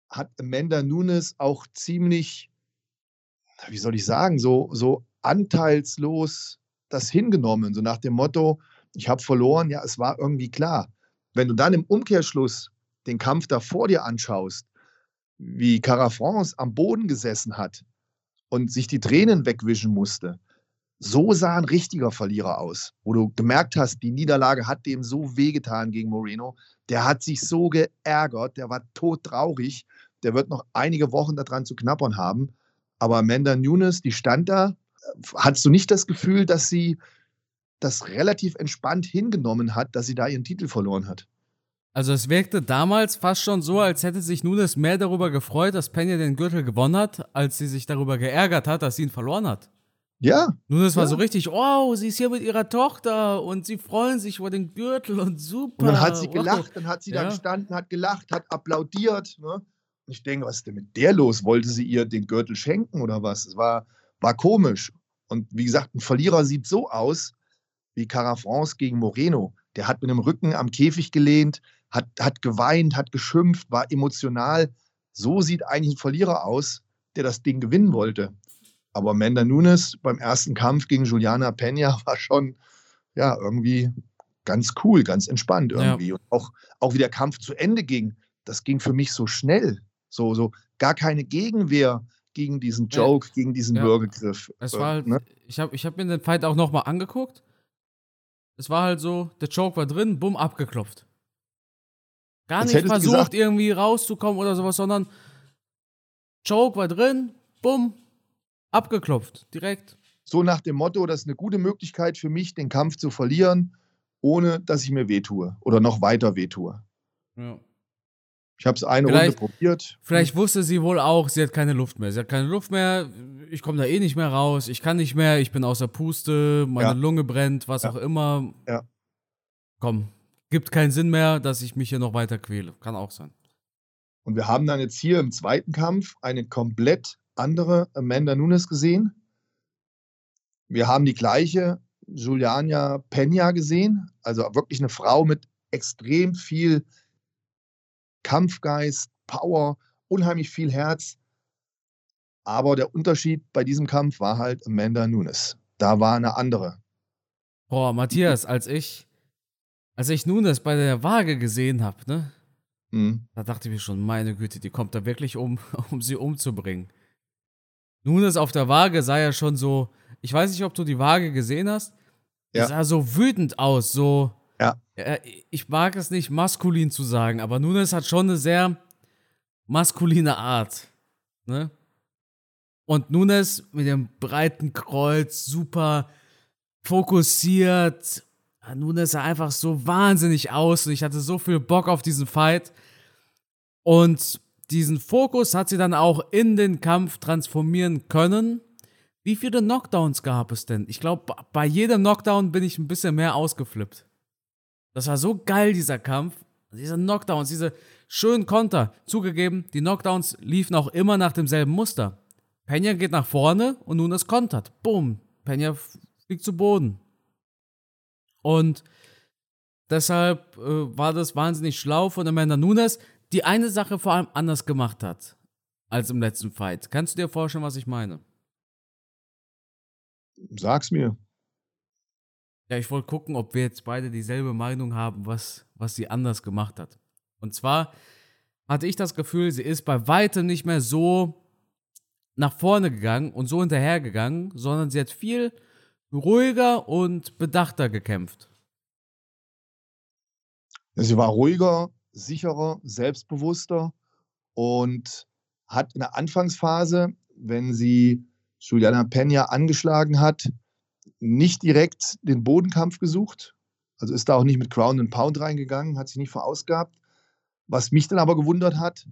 hat Amanda Nunes auch ziemlich, wie soll ich sagen, so, so anteilslos das hingenommen, so nach dem Motto, ich habe verloren, ja, es war irgendwie klar. Wenn du dann im Umkehrschluss den Kampf da vor dir anschaust, wie Cara France am Boden gesessen hat und sich die Tränen wegwischen musste, so sah ein richtiger Verlierer aus, wo du gemerkt hast, die Niederlage hat dem so wehgetan gegen Moreno. Der hat sich so geärgert, der war todtraurig. Der wird noch einige Wochen daran zu knappern haben. Aber Amanda Nunes, die stand da. Hattest du nicht das Gefühl, dass sie das relativ entspannt hingenommen hat, dass sie da ihren Titel verloren hat? Also es wirkte damals fast schon so, als hätte sich Nunes mehr darüber gefreut, dass Pena den Gürtel gewonnen hat, als sie sich darüber geärgert hat, dass sie ihn verloren hat. Ja. Nun, es war ja. so richtig, wow, sie ist hier mit ihrer Tochter und sie freuen sich über den Gürtel und super. Und dann hat sie gelacht, dann hat sie ja. da gestanden, hat gelacht, hat applaudiert. Ne? Ich denke, was ist denn mit der los? Wollte sie ihr den Gürtel schenken oder was? Es war, war komisch. Und wie gesagt, ein Verlierer sieht so aus wie Cara France gegen Moreno. Der hat mit dem Rücken am Käfig gelehnt, hat, hat geweint, hat geschimpft, war emotional. So sieht eigentlich ein Verlierer aus, der das Ding gewinnen wollte. Aber Amanda Nunes beim ersten Kampf gegen Juliana Pena (laughs) war schon, ja, irgendwie ganz cool, ganz entspannt irgendwie. Ja. Und auch, auch wie der Kampf zu Ende ging, das ging für mich so schnell. So, so gar keine Gegenwehr gegen diesen Joke, ja. gegen diesen ja. Würgegriff. Es war halt, ne? ich habe ich hab mir den Fight auch nochmal angeguckt. Es war halt so, der Joke war drin, bumm, abgeklopft. Gar Jetzt nicht versucht, gesagt, irgendwie rauszukommen oder sowas, sondern Joke war drin, bumm, Abgeklopft, direkt. So nach dem Motto, das ist eine gute Möglichkeit für mich, den Kampf zu verlieren, ohne dass ich mir wehtue oder noch weiter wehtue. Ja. Ich habe es eine vielleicht, Runde probiert. Vielleicht wusste sie wohl auch, sie hat keine Luft mehr. Sie hat keine Luft mehr, ich komme da eh nicht mehr raus, ich kann nicht mehr, ich bin außer Puste, meine ja. Lunge brennt, was ja. auch immer. Ja. Komm, gibt keinen Sinn mehr, dass ich mich hier noch weiter quäle. Kann auch sein. Und wir haben dann jetzt hier im zweiten Kampf eine komplett andere Amanda Nunes gesehen. Wir haben die gleiche Juliana Pena gesehen, also wirklich eine Frau mit extrem viel Kampfgeist, Power, unheimlich viel Herz. Aber der Unterschied bei diesem Kampf war halt Amanda Nunes. Da war eine andere. Boah, Matthias, als ich, als ich Nunes bei der Waage gesehen habe, ne? Mhm. Da dachte ich mir schon, meine Güte, die kommt da wirklich um, (laughs) um sie umzubringen. Nun ist auf der Waage sah ja schon so, ich weiß nicht, ob du die Waage gesehen hast. Ja. Die sah so wütend aus, so. Ja. Ich mag es nicht, maskulin zu sagen, aber Nunes hat schon eine sehr maskuline Art. Ne? Und Nunes mit dem breiten Kreuz, super fokussiert. Nunes sah einfach so wahnsinnig aus und ich hatte so viel Bock auf diesen Fight. Und diesen Fokus hat sie dann auch in den Kampf transformieren können. Wie viele Knockdowns gab es denn? Ich glaube, bei jedem Knockdown bin ich ein bisschen mehr ausgeflippt. Das war so geil, dieser Kampf. Diese Knockdowns, diese schönen Konter. Zugegeben, die Knockdowns liefen auch immer nach demselben Muster. Pena geht nach vorne und nun ist kontert. Boom. Pena fliegt zu Boden. Und deshalb äh, war das wahnsinnig schlau von Amanda Nunes die eine Sache vor allem anders gemacht hat als im letzten Fight. Kannst du dir vorstellen, was ich meine? Sag's mir. Ja, ich wollte gucken, ob wir jetzt beide dieselbe Meinung haben, was, was sie anders gemacht hat. Und zwar hatte ich das Gefühl, sie ist bei weitem nicht mehr so nach vorne gegangen und so hinterhergegangen, sondern sie hat viel ruhiger und bedachter gekämpft. Sie war ruhiger, sicherer, selbstbewusster und hat in der Anfangsphase, wenn sie Juliana Peña angeschlagen hat, nicht direkt den Bodenkampf gesucht. Also ist da auch nicht mit Ground and Pound reingegangen, hat sich nicht verausgabt. Was mich dann aber gewundert hat,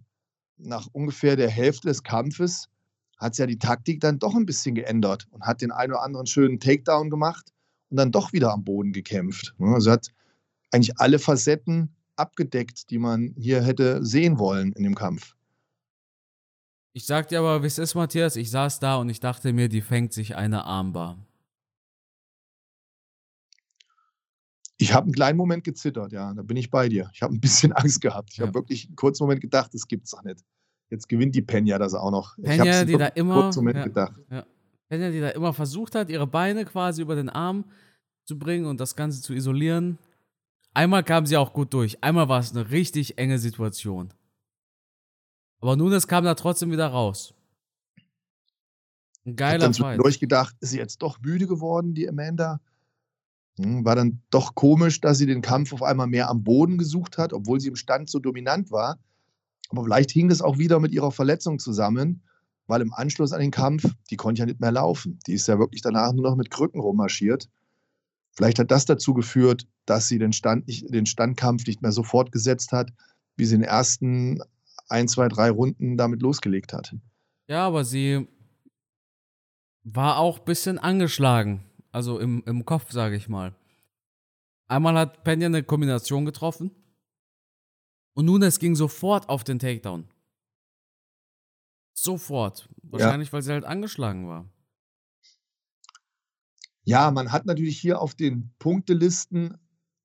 nach ungefähr der Hälfte des Kampfes hat ja die Taktik dann doch ein bisschen geändert und hat den einen oder anderen schönen Takedown gemacht und dann doch wieder am Boden gekämpft. Also hat eigentlich alle Facetten abgedeckt, die man hier hätte sehen wollen in dem Kampf. Ich sag dir aber, wie es ist, Matthias, ich saß da und ich dachte mir, die fängt sich eine Armbar. Ich habe einen kleinen Moment gezittert, ja, da bin ich bei dir. Ich habe ein bisschen (laughs) Angst gehabt. Ich ja. habe wirklich einen kurzen Moment gedacht, das gibt's doch nicht. Jetzt gewinnt die Penya das auch noch. Penya, die da immer, kurzen Moment ja, gedacht. Ja. Penya, die da immer versucht hat, ihre Beine quasi über den Arm zu bringen und das Ganze zu isolieren. Einmal kam sie auch gut durch. Einmal war es eine richtig enge Situation. Aber Nunes kam da trotzdem wieder raus. Ein geiler ich dann durchgedacht, ist sie jetzt doch müde geworden, die Amanda? Hm, war dann doch komisch, dass sie den Kampf auf einmal mehr am Boden gesucht hat, obwohl sie im Stand so dominant war. Aber vielleicht hing das auch wieder mit ihrer Verletzung zusammen, weil im Anschluss an den Kampf, die konnte ja nicht mehr laufen. Die ist ja wirklich danach nur noch mit Krücken rummarschiert. Vielleicht hat das dazu geführt, dass sie den, Stand nicht, den Standkampf nicht mehr so fortgesetzt hat, wie sie in den ersten ein, zwei, drei Runden damit losgelegt hat. Ja, aber sie war auch ein bisschen angeschlagen. Also im, im Kopf, sage ich mal. Einmal hat Pena eine Kombination getroffen. Und nun es ging sofort auf den Takedown. Sofort. Wahrscheinlich, ja. weil sie halt angeschlagen war. Ja, man hat natürlich hier auf den Punktelisten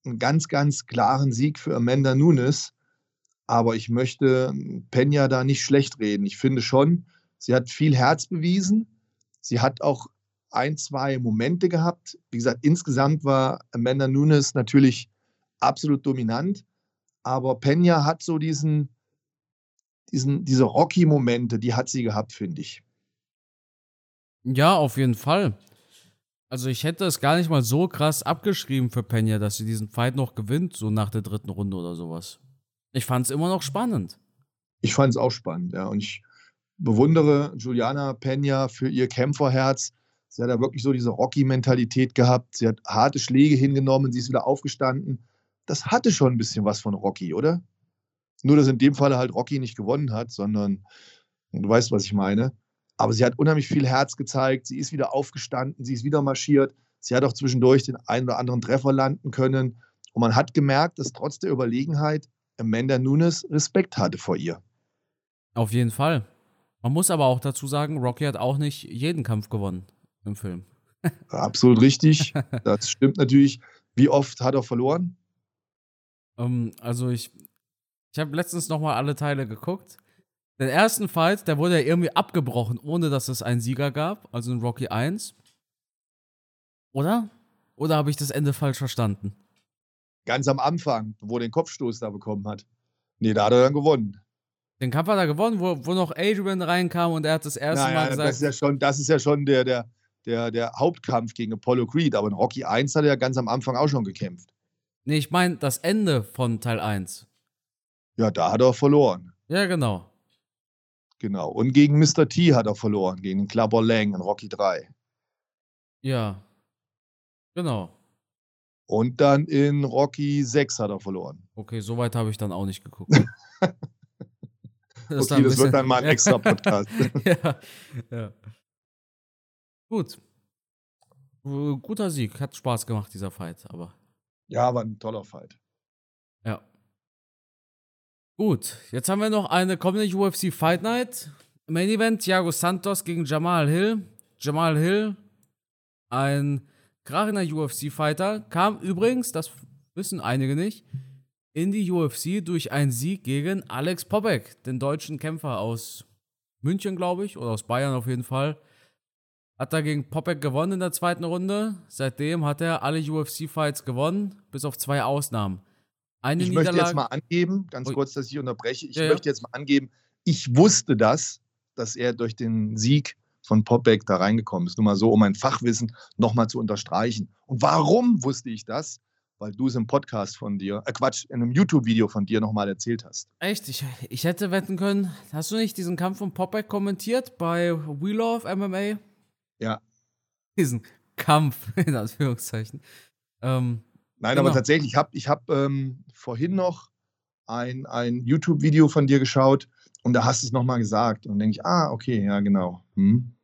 einen ganz, ganz klaren Sieg für Amanda Nunes. Aber ich möchte Pena da nicht schlecht reden. Ich finde schon, sie hat viel Herz bewiesen. Sie hat auch ein, zwei Momente gehabt. Wie gesagt, insgesamt war Amanda Nunes natürlich absolut dominant, aber Pena hat so diesen, diesen, diese Rocky-Momente, die hat sie gehabt, finde ich. Ja, auf jeden Fall. Also ich hätte es gar nicht mal so krass abgeschrieben für Pena, dass sie diesen Fight noch gewinnt, so nach der dritten Runde oder sowas. Ich fand es immer noch spannend. Ich fand es auch spannend, ja. Und ich bewundere Juliana Pena für ihr Kämpferherz, Sie hat ja wirklich so diese Rocky-Mentalität gehabt. Sie hat harte Schläge hingenommen, sie ist wieder aufgestanden. Das hatte schon ein bisschen was von Rocky, oder? Nur, dass in dem Falle halt Rocky nicht gewonnen hat, sondern du weißt, was ich meine. Aber sie hat unheimlich viel Herz gezeigt. Sie ist wieder aufgestanden, sie ist wieder marschiert. Sie hat auch zwischendurch den einen oder anderen Treffer landen können. Und man hat gemerkt, dass trotz der Überlegenheit Amanda Nunes Respekt hatte vor ihr. Auf jeden Fall. Man muss aber auch dazu sagen, Rocky hat auch nicht jeden Kampf gewonnen im Film. Absolut richtig. (laughs) Das stimmt natürlich. Wie oft hat er verloren? Um, ähm, also ich, ich habe letztens noch mal alle Teile geguckt. Den ersten Fight, der wurde ja irgendwie abgebrochen, ohne dass es einen Sieger gab, also in Rocky 1. Oder? Oder habe ich das Ende falsch verstanden? Ganz am Anfang, wo er den Kopfstoß da bekommen hat. Nee, da hat er dann gewonnen. Den Kampf hat er gewonnen, wo, wo noch Adrian reinkam und er hat das erste naja, Mal gesagt. Das ist ja schon, das ist ja schon der, der, der, der Hauptkampf gegen Apollo Creed. Aber in Rocky 1 hat er ja ganz am Anfang auch schon gekämpft. Nee, ich meine das Ende von Teil 1. Ja, da hat er verloren. Ja, genau. Genau. Und gegen Mr. T hat er verloren, gegen Clubber Lang in Rocky 3. Ja. Genau. Und dann in Rocky 6 hat er verloren. Okay, so weit habe ich dann auch nicht geguckt. (laughs) das okay, das wird dann mal ein (laughs) extra Podcast. ja, ja. Gut. Guter Sieg. Hat Spaß gemacht, dieser Fight, aber. Ja, war ein toller Fight. Ja. Gut, jetzt haben wir noch eine kommende UFC Fight Night. Main Event: Thiago Santos gegen Jamal Hill. Jamal Hill, ein krachender UFC-Fighter, kam übrigens, das wissen einige nicht, in die UFC durch einen Sieg gegen Alex Popek, den deutschen Kämpfer aus München, glaube ich, oder aus Bayern auf jeden Fall. Hat er gegen Popek gewonnen in der zweiten Runde. Seitdem hat er alle UFC-Fights gewonnen, bis auf zwei Ausnahmen. Eine ich möchte jetzt mal angeben, ganz kurz, dass ich unterbreche, ich ja, möchte jetzt mal angeben, ich wusste das, dass er durch den Sieg von Popbeck da reingekommen ist. Nur mal so, um mein Fachwissen nochmal zu unterstreichen. Und warum wusste ich das? Weil du es im Podcast von dir, äh Quatsch, in einem YouTube-Video von dir nochmal erzählt hast. Echt? Ich, ich hätte wetten können, hast du nicht diesen Kampf von Popbeck kommentiert bei We Love MMA? Ja. Diesen Kampf, (laughs) in Anführungszeichen. Ähm, Nein, genau. aber tatsächlich, ich habe ich hab, ähm, vorhin noch ein, ein YouTube-Video von dir geschaut und da hast du es nochmal gesagt. Und denke ich, ah, okay, ja, genau. Hm.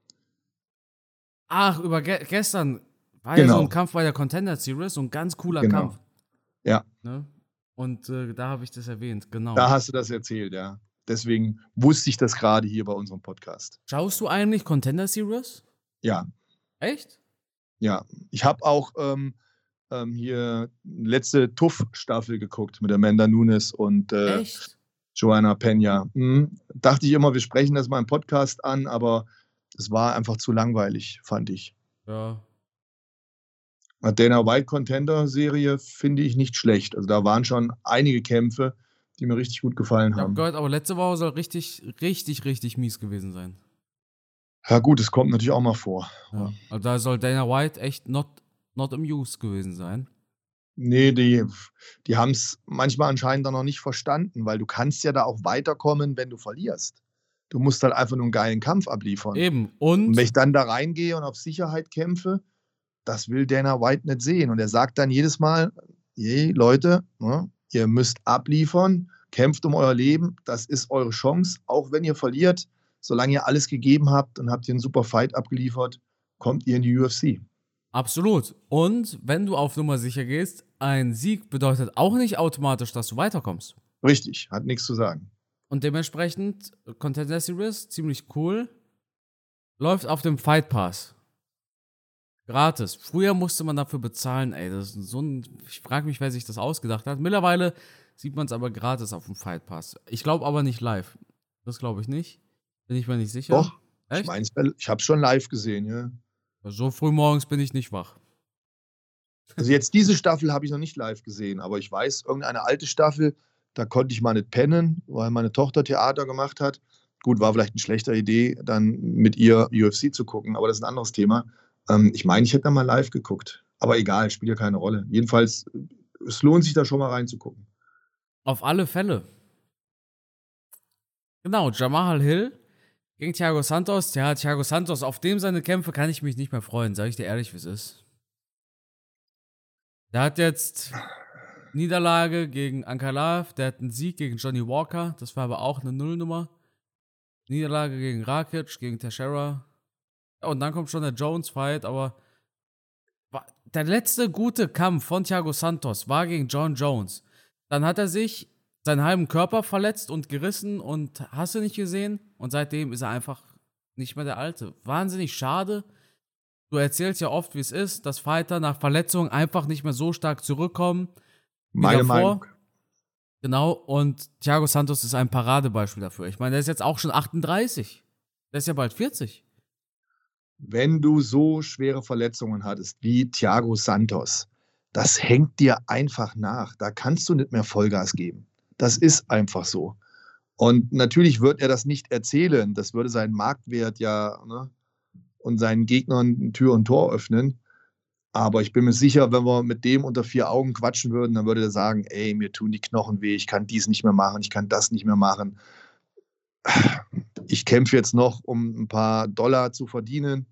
Ach, über ge gestern war genau. ja so ein Kampf bei der Contender Series, so ein ganz cooler genau. Kampf. Ja. Ne? Und äh, da habe ich das erwähnt, genau. Da hast du das erzählt, ja. Deswegen wusste ich das gerade hier bei unserem Podcast. Schaust du eigentlich Contender Series? Ja. Echt? Ja. Ich habe auch ähm, ähm, hier letzte Tuff-Staffel geguckt mit Amanda Nunes und äh, Joanna Pena. Mhm. Dachte ich immer, wir sprechen das mal im Podcast an, aber es war einfach zu langweilig, fand ich. Ja. Dana White Contender Serie finde ich nicht schlecht. Also da waren schon einige Kämpfe, die mir richtig gut gefallen haben. Ich habe gehört, aber letzte Woche soll richtig, richtig, richtig mies gewesen sein. Ja, gut, es kommt natürlich auch mal vor. Ja. Also da soll Dana White echt not not amused gewesen sein. Nee, die, die haben es manchmal anscheinend dann noch nicht verstanden, weil du kannst ja da auch weiterkommen, wenn du verlierst. Du musst halt einfach nur einen geilen Kampf abliefern. Eben. Und, und wenn ich dann da reingehe und auf Sicherheit kämpfe, das will Dana White nicht sehen. Und er sagt dann jedes Mal, hey Leute, ne, ihr müsst abliefern, kämpft um euer Leben, das ist eure Chance, auch wenn ihr verliert, solange ihr alles gegeben habt und habt ihr einen super Fight abgeliefert, kommt ihr in die UFC. Absolut. Und wenn du auf Nummer sicher gehst, ein Sieg bedeutet auch nicht automatisch, dass du weiterkommst. Richtig, hat nichts zu sagen. Und dementsprechend, Contender Series, ziemlich cool. Läuft auf dem Fight Pass. Gratis. Früher musste man dafür bezahlen, ey. Das ist so ein. Ich frage mich, wer sich das ausgedacht hat. Mittlerweile sieht man es aber gratis auf dem Fight Pass. Ich glaube aber nicht live. Das glaube ich nicht. Bin ich mir nicht sicher. Doch. Echt? Ich meine, ich habe es schon live gesehen, ja. So früh morgens bin ich nicht wach. Also jetzt diese Staffel habe ich noch nicht live gesehen, aber ich weiß, irgendeine alte Staffel, da konnte ich mal nicht pennen, weil meine Tochter Theater gemacht hat. Gut, war vielleicht eine schlechte Idee, dann mit ihr UFC zu gucken, aber das ist ein anderes Thema. Ähm, ich meine, ich hätte da mal live geguckt. Aber egal, spielt ja keine Rolle. Jedenfalls, es lohnt sich da schon mal reinzugucken. Auf alle Fälle. Genau, Jamal Hill gegen Thiago Santos, ja, Thiago Santos, auf dem seine Kämpfe kann ich mich nicht mehr freuen, sage ich dir ehrlich, wie es ist. Der hat jetzt Niederlage gegen Ankalaev, der hat einen Sieg gegen Johnny Walker, das war aber auch eine Nullnummer. Niederlage gegen Rakic, gegen Teixeira. Und dann kommt schon der Jones-Fight, aber der letzte gute Kampf von Thiago Santos war gegen John Jones. Dann hat er sich seinen halben Körper verletzt und gerissen und hast du nicht gesehen? Und seitdem ist er einfach nicht mehr der Alte. Wahnsinnig schade. Du erzählst ja oft, wie es ist, dass Fighter nach Verletzungen einfach nicht mehr so stark zurückkommen. Meine davor. Meinung. Genau, und Thiago Santos ist ein Paradebeispiel dafür. Ich meine, der ist jetzt auch schon 38. Der ist ja bald 40. Wenn du so schwere Verletzungen hattest wie Thiago Santos, das hängt dir einfach nach. Da kannst du nicht mehr Vollgas geben. Das ist einfach so. Und natürlich wird er das nicht erzählen. Das würde seinen Marktwert ja ne, und seinen Gegnern Tür und Tor öffnen. Aber ich bin mir sicher, wenn wir mit dem unter vier Augen quatschen würden, dann würde er sagen, ey, mir tun die Knochen weh, ich kann dies nicht mehr machen, ich kann das nicht mehr machen. Ich kämpfe jetzt noch, um ein paar Dollar zu verdienen,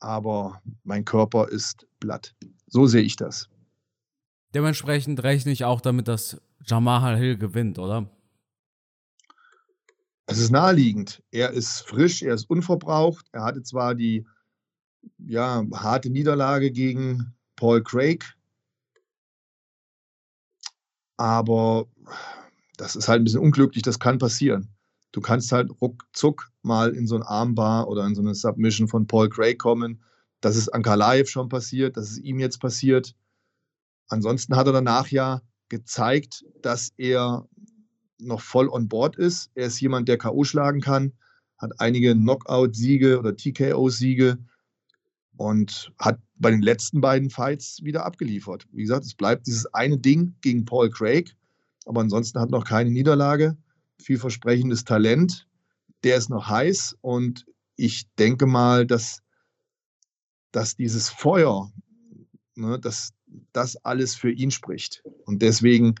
aber mein Körper ist blatt. So sehe ich das. Dementsprechend rechne ich auch damit, dass Jamal Hill gewinnt, oder? Es ist naheliegend. Er ist frisch, er ist unverbraucht. Er hatte zwar die ja, harte Niederlage gegen Paul Craig, aber das ist halt ein bisschen unglücklich, das kann passieren. Du kannst halt ruckzuck mal in so ein Armbar oder in so eine Submission von Paul Craig kommen. Das ist Ankalaev schon passiert, das ist ihm jetzt passiert. Ansonsten hat er danach ja gezeigt, dass er noch voll on board ist. Er ist jemand, der K.O. schlagen kann, hat einige Knockout-Siege oder TKO-Siege und hat bei den letzten beiden Fights wieder abgeliefert. Wie gesagt, es bleibt dieses eine Ding gegen Paul Craig, aber ansonsten hat noch keine Niederlage. Vielversprechendes Talent. der ist noch heiß und ich denke mal, dass, dass dieses Feuer, ne, dass das alles für ihn spricht. Und deswegen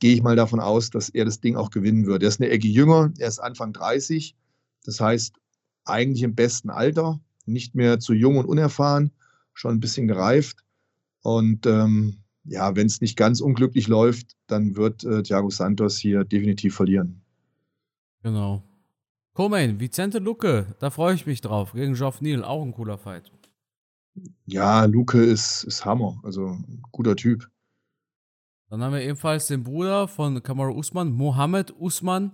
gehe ich mal davon aus, dass er das Ding auch gewinnen wird. Er ist eine Ecke jünger, er ist Anfang 30, das heißt eigentlich im besten Alter, nicht mehr zu jung und unerfahren, schon ein bisschen gereift. Und ähm, ja, wenn es nicht ganz unglücklich läuft, dann wird äh, Thiago Santos hier definitiv verlieren. Genau. Co-Main, Vicente Luque, da freue ich mich drauf. Gegen Geoff Neal, auch ein cooler Fight. Ja, Luke ist, ist Hammer, also guter Typ. Dann haben wir ebenfalls den Bruder von Kamaru Usman, Mohammed Usman.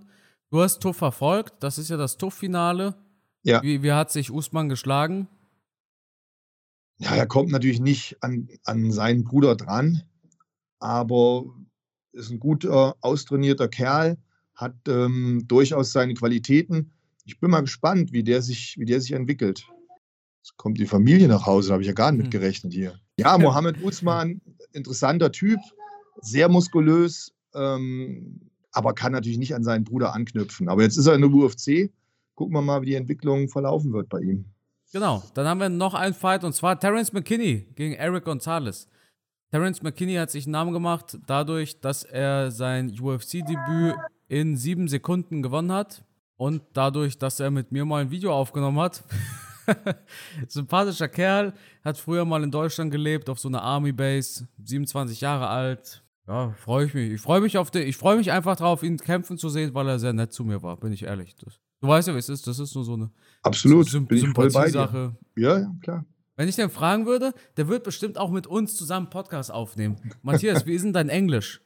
Du hast TUF verfolgt, das ist ja das TUF-Finale. Ja. Wie, wie hat sich Usman geschlagen? Ja, er kommt natürlich nicht an, an seinen Bruder dran, aber ist ein guter, austrainierter Kerl, hat ähm, durchaus seine Qualitäten. Ich bin mal gespannt, wie der sich, wie der sich entwickelt. Jetzt kommt die Familie nach Hause, da habe ich ja gar nicht hm. mit gerechnet hier. Ja, Mohammed Usman, interessanter Typ, sehr muskulös, ähm, aber kann natürlich nicht an seinen Bruder anknüpfen. Aber jetzt ist er in der UFC. Gucken wir mal, wie die Entwicklung verlaufen wird bei ihm. Genau, dann haben wir noch einen Fight und zwar Terence McKinney gegen Eric Gonzalez. Terence McKinney hat sich einen Namen gemacht dadurch, dass er sein UFC-Debüt in sieben Sekunden gewonnen hat und dadurch, dass er mit mir mal ein Video aufgenommen hat. (laughs) (laughs) Sympathischer Kerl, hat früher mal in Deutschland gelebt, auf so einer Army Base, 27 Jahre alt. Ja, freue ich mich. Ich freue mich auf den, ich freue mich einfach drauf, ihn kämpfen zu sehen, weil er sehr nett zu mir war, bin ich ehrlich. Das, du weißt ja, wie es ist, das ist nur so eine Absolut, Symp bin ich voll bei dir. Ja, ja, klar. Wenn ich den fragen würde, der wird bestimmt auch mit uns zusammen Podcast aufnehmen. Matthias, wie ist denn dein Englisch?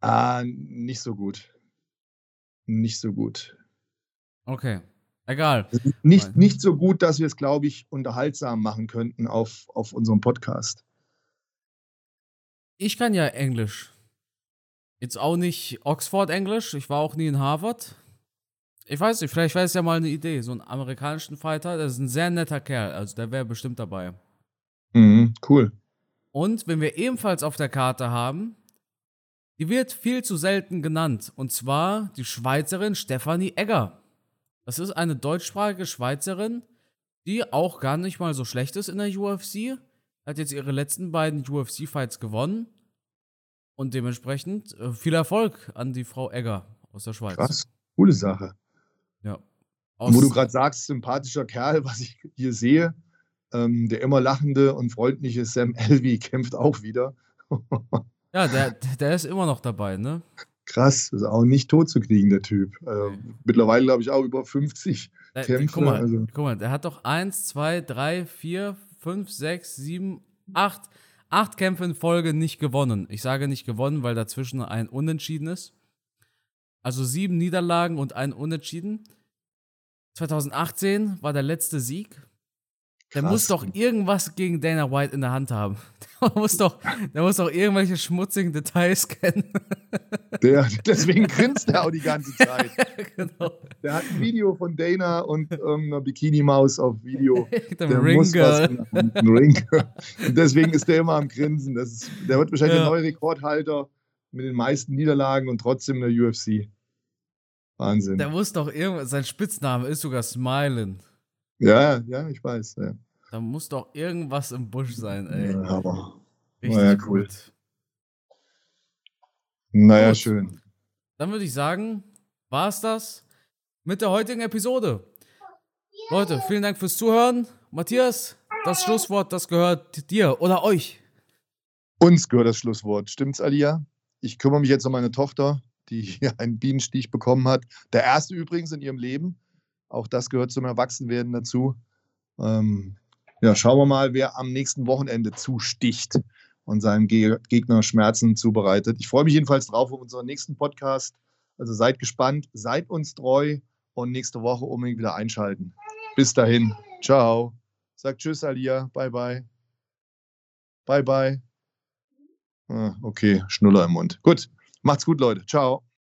Ah, nicht so gut. Nicht so gut. Okay. Egal. Nicht, nicht so gut, dass wir es, glaube ich, unterhaltsam machen könnten auf, auf unserem Podcast. Ich kann ja Englisch. Jetzt auch nicht Oxford-Englisch. Ich war auch nie in Harvard. Ich weiß nicht, vielleicht wäre es ja mal eine Idee. So einen amerikanischen Fighter, der ist ein sehr netter Kerl. Also der wäre bestimmt dabei. Mhm, cool. Und wenn wir ebenfalls auf der Karte haben, die wird viel zu selten genannt. Und zwar die Schweizerin Stefanie Egger. Das ist eine deutschsprachige Schweizerin, die auch gar nicht mal so schlecht ist in der UFC. Hat jetzt ihre letzten beiden UFC-Fights gewonnen. Und dementsprechend äh, viel Erfolg an die Frau Egger aus der Schweiz. Krass, coole Sache. Ja. Aus Wo du gerade sagst, sympathischer Kerl, (laughs) was ich hier sehe, ähm, der immer lachende und freundliche Sam Elvey (laughs) kämpft auch wieder. ja, der, der ist immer noch dabei, ne? Krass, ist auch nicht tot zu kriegen, der Typ. Also, okay. Mittlerweile, glaube ich, auch über 50 äh, Kämpfe. Guck mal, also. guck mal, der hat doch 1, 2, 3, 4, 5, 6, 7, 8, 8 Kämpfe in Folge nicht gewonnen. Ich sage nicht gewonnen, weil dazwischen ein Unentschieden ist. Also sieben Niederlagen und ein Unentschieden. 2018 war der letzte Sieg. Der Krass. muss doch irgendwas gegen Dana White in der Hand haben. (laughs) Der muss doch, der muss doch irgendwelche schmutzigen Details (laughs) kennen. Der, deswegen grinst er auch die ganze Zeit. (laughs) genau. Der hat ein Video von Dana und irgendeiner Bikini-Maus auf Video. der muss was Ring. Und deswegen ist der immer am Grinsen. Das ist, der wird wahrscheinlich ja. der neue Rekordhalter mit den meisten Niederlagen und trotzdem in der UFC. Wahnsinn. Der muss doch irgendwas, sein Spitzname ist sogar Smilen. Ja, ja, ich weiß. Ja. Da muss doch irgendwas im Busch sein, ey. Ja, aber. Richtig naja, cool. Gut. Naja, gut. schön. Dann würde ich sagen, war es das mit der heutigen Episode. Leute, vielen Dank fürs Zuhören. Matthias, das Schlusswort, das gehört dir oder euch. Uns gehört das Schlusswort. Stimmt's, Alia? Ich kümmere mich jetzt um meine Tochter, die hier einen Bienenstich bekommen hat. Der erste übrigens in ihrem Leben. Auch das gehört zum Erwachsenwerden dazu. Ähm, ja, schauen wir mal, wer am nächsten Wochenende zusticht und seinem Ge Gegner Schmerzen zubereitet. Ich freue mich jedenfalls drauf auf unseren nächsten Podcast. Also seid gespannt, seid uns treu und nächste Woche unbedingt wieder einschalten. Bis dahin. Ciao. Sagt Tschüss, Alia. Bye, bye. Bye, bye. Ah, okay, Schnuller im Mund. Gut. Macht's gut, Leute. Ciao.